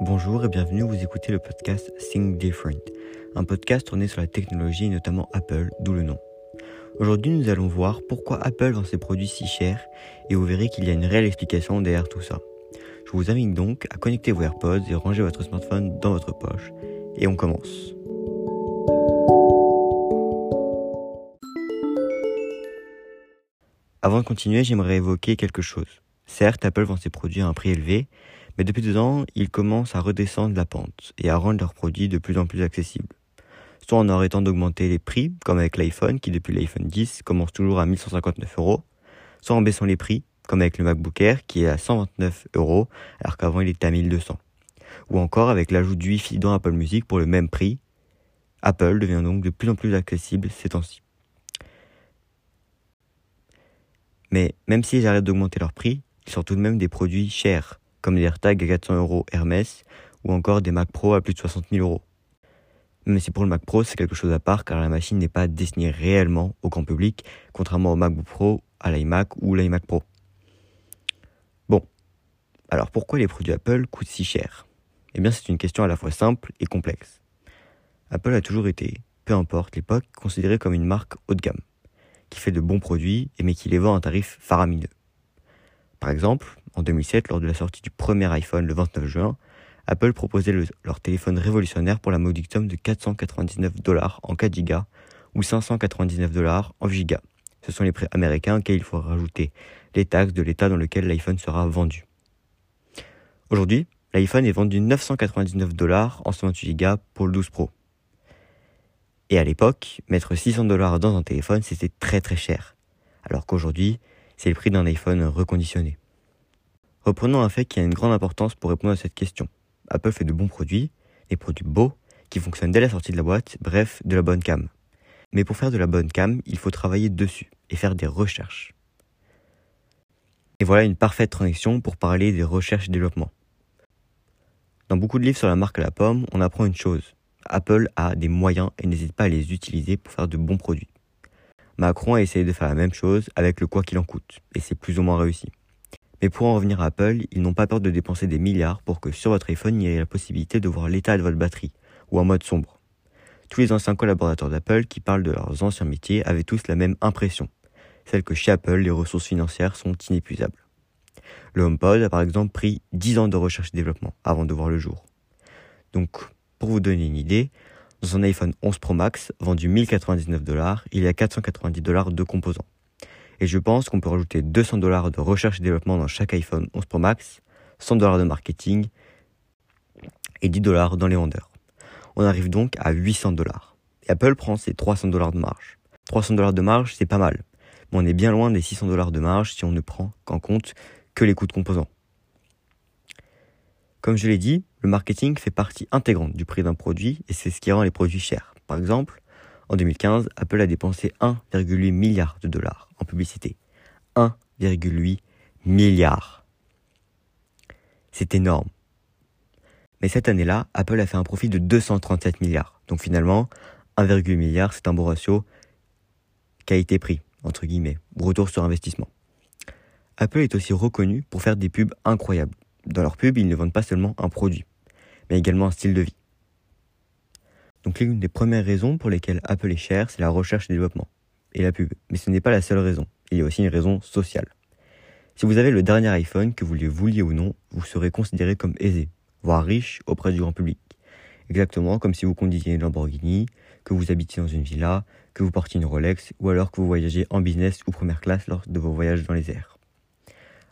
Bonjour et bienvenue, vous écoutez le podcast Think Different, un podcast tourné sur la technologie et notamment Apple, d'où le nom. Aujourd'hui, nous allons voir pourquoi Apple vend ses produits si chers et vous verrez qu'il y a une réelle explication derrière tout ça. Je vous invite donc à connecter vos AirPods et ranger votre smartphone dans votre poche. Et on commence. Avant de continuer, j'aimerais évoquer quelque chose. Certes, Apple vend ses produits à un prix élevé, mais depuis deux ans, ils commencent à redescendre la pente et à rendre leurs produits de plus en plus accessibles. Soit en arrêtant d'augmenter les prix, comme avec l'iPhone, qui depuis l'iPhone 10 commence toujours à 1159 euros, soit en baissant les prix, comme avec le MacBook Air, qui est à 129 euros, alors qu'avant il était à 1200. Ou encore avec l'ajout du Wi-Fi dans Apple Music pour le même prix. Apple devient donc de plus en plus accessible ces temps-ci. Mais même s'ils arrêtent d'augmenter leurs prix, ils sortent tout de même des produits chers, comme des AirTags à 400 euros Hermès ou encore des Mac Pro à plus de 60 000 euros. Mais si pour le Mac Pro, c'est quelque chose à part car la machine n'est pas destinée réellement au grand public, contrairement au MacBook Pro, à l'iMac ou l'iMac Pro. Bon, alors pourquoi les produits Apple coûtent si cher? Eh bien c'est une question à la fois simple et complexe. Apple a toujours été, peu importe l'époque, considéré comme une marque haut de gamme, qui fait de bons produits mais qui les vend à un tarif faramineux. Par exemple, en 2007, lors de la sortie du premier iPhone le 29 juin, Apple proposait leur téléphone révolutionnaire pour la modique somme de 499 dollars en 4 Go ou 599 dollars en 8 Go. Ce sont les prix américains auxquels il faut rajouter les taxes de l'état dans lequel l'iPhone sera vendu. Aujourd'hui, l'iPhone est vendu 999 dollars en 128 Go pour le 12 Pro. Et à l'époque, mettre 600 dollars dans un téléphone, c'était très très cher. Alors qu'aujourd'hui, c'est le prix d'un iPhone reconditionné. Reprenons un fait qui a une grande importance pour répondre à cette question. Apple fait de bons produits, des produits beaux, qui fonctionnent dès la sortie de la boîte, bref, de la bonne cam. Mais pour faire de la bonne cam, il faut travailler dessus et faire des recherches. Et voilà une parfaite transition pour parler des recherches et développement. Dans beaucoup de livres sur la marque à la pomme, on apprend une chose. Apple a des moyens et n'hésite pas à les utiliser pour faire de bons produits. Macron a essayé de faire la même chose avec le quoi qu'il en coûte, et c'est plus ou moins réussi. Mais pour en revenir à Apple, ils n'ont pas peur de dépenser des milliards pour que sur votre iPhone, il y ait la possibilité de voir l'état de votre batterie, ou en mode sombre. Tous les anciens collaborateurs d'Apple qui parlent de leurs anciens métiers avaient tous la même impression, celle que chez Apple, les ressources financières sont inépuisables. Le HomePod a par exemple pris 10 ans de recherche et développement avant de voir le jour. Donc, pour vous donner une idée, dans un iPhone 11 Pro Max, vendu 1099 dollars, il y a 490 dollars de composants. Et je pense qu'on peut rajouter 200 dollars de recherche et développement dans chaque iPhone 11 Pro Max, 100 dollars de marketing et 10 dollars dans les vendeurs. On arrive donc à 800 dollars. Et Apple prend ses 300 dollars de marge. 300 dollars de marge, c'est pas mal. Mais on est bien loin des 600 dollars de marge si on ne prend qu'en compte que les coûts de composants. Comme je l'ai dit, le marketing fait partie intégrante du prix d'un produit et c'est ce qui rend les produits chers. Par exemple, en 2015, Apple a dépensé 1,8 milliard de dollars en publicité. 1,8 milliard. C'est énorme. Mais cette année-là, Apple a fait un profit de 237 milliards. Donc finalement, 1,8 milliard, c'est un bon ratio qualité-prix, entre guillemets, retour sur investissement. Apple est aussi reconnu pour faire des pubs incroyables. Dans leur pub, ils ne vendent pas seulement un produit, mais également un style de vie. Donc l'une des premières raisons pour lesquelles Apple est cher, c'est la recherche et développement, et la pub. Mais ce n'est pas la seule raison, il y a aussi une raison sociale. Si vous avez le dernier iPhone, que vous le vouliez ou non, vous serez considéré comme aisé, voire riche auprès du grand public. Exactement comme si vous conduisiez une Lamborghini, que vous habitiez dans une villa, que vous portiez une Rolex, ou alors que vous voyagez en business ou première classe lors de vos voyages dans les airs.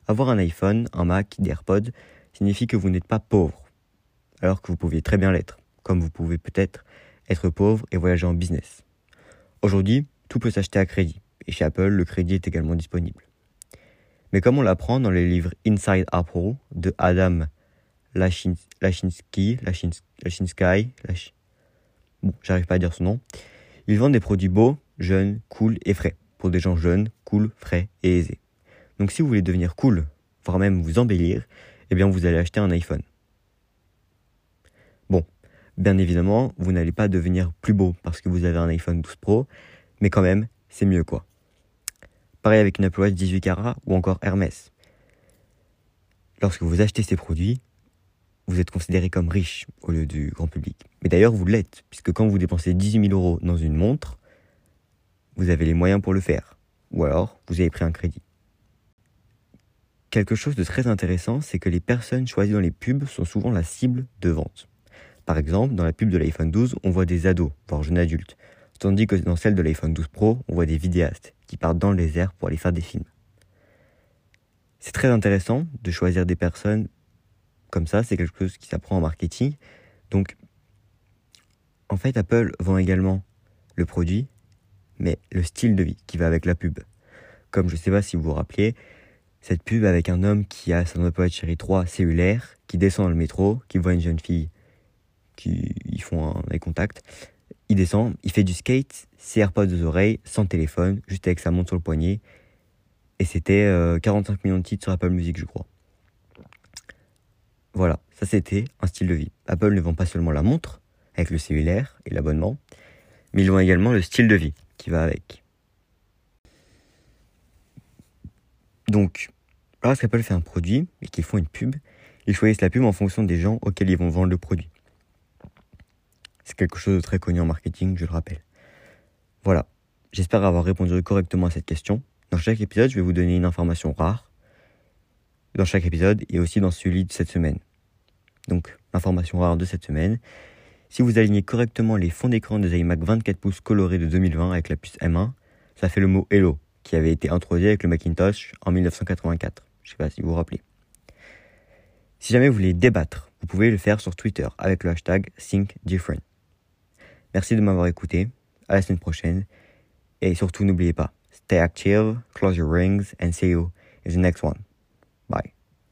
Avoir un iPhone, un Mac, des AirPods signifie que vous n'êtes pas pauvre, alors que vous pouviez très bien l'être, comme vous pouvez peut-être être pauvre et voyager en business. Aujourd'hui, tout peut s'acheter à crédit, et chez Apple, le crédit est également disponible. Mais comme on l'apprend dans les livres Inside Apple de Adam Lachinsky, Lachinsky, bon, j'arrive pas à dire son nom, ils vendent des produits beaux, jeunes, cool et frais, pour des gens jeunes, cool, frais et aisés. Donc si vous voulez devenir cool, voire même vous embellir, eh bien vous allez acheter un iPhone. Bien évidemment, vous n'allez pas devenir plus beau parce que vous avez un iPhone 12 Pro, mais quand même, c'est mieux quoi. Pareil avec une Apple Watch 18 carats ou encore Hermès. Lorsque vous achetez ces produits, vous êtes considéré comme riche au lieu du grand public. Mais d'ailleurs, vous l'êtes, puisque quand vous dépensez 18 000 euros dans une montre, vous avez les moyens pour le faire. Ou alors, vous avez pris un crédit. Quelque chose de très intéressant, c'est que les personnes choisies dans les pubs sont souvent la cible de vente. Par exemple, dans la pub de l'iPhone 12, on voit des ados, voire jeunes adultes, tandis que dans celle de l'iPhone 12 Pro, on voit des vidéastes qui partent dans les airs pour aller faire des films. C'est très intéressant de choisir des personnes comme ça, c'est quelque chose qui s'apprend en marketing. Donc, en fait, Apple vend également le produit, mais le style de vie qui va avec la pub. Comme je ne sais pas si vous vous rappelez, cette pub avec un homme qui a son Watch Série 3 cellulaire, qui descend dans le métro, qui voit une jeune fille, qui ils font un, contact. Il descend, il fait du skate, ses AirPods aux oreilles, sans téléphone, juste avec sa montre sur le poignet. Et c'était 45 euh, millions de titres sur Apple Music, je crois. Voilà, ça c'était un style de vie. Apple ne vend pas seulement la montre, avec le cellulaire et l'abonnement, mais ils vendent également le style de vie qui va avec. Donc, lorsqu'Apple fait un produit et qu'ils font une pub, ils choisissent la pub en fonction des gens auxquels ils vont vendre le produit. Quelque chose de très connu en marketing, je le rappelle. Voilà, j'espère avoir répondu correctement à cette question. Dans chaque épisode, je vais vous donner une information rare. Dans chaque épisode et aussi dans celui de cette semaine. Donc, information rare de cette semaine. Si vous alignez correctement les fonds d'écran des iMac 24 pouces colorés de 2020 avec la puce M1, ça fait le mot Hello, qui avait été introduit avec le Macintosh en 1984. Je ne sais pas si vous vous rappelez. Si jamais vous voulez débattre, vous pouvez le faire sur Twitter avec le hashtag ThinkDifferent. Merci de m'avoir écouté. À la semaine prochaine. Et surtout, n'oubliez pas, stay active, close your rings, and see you in the next one. Bye.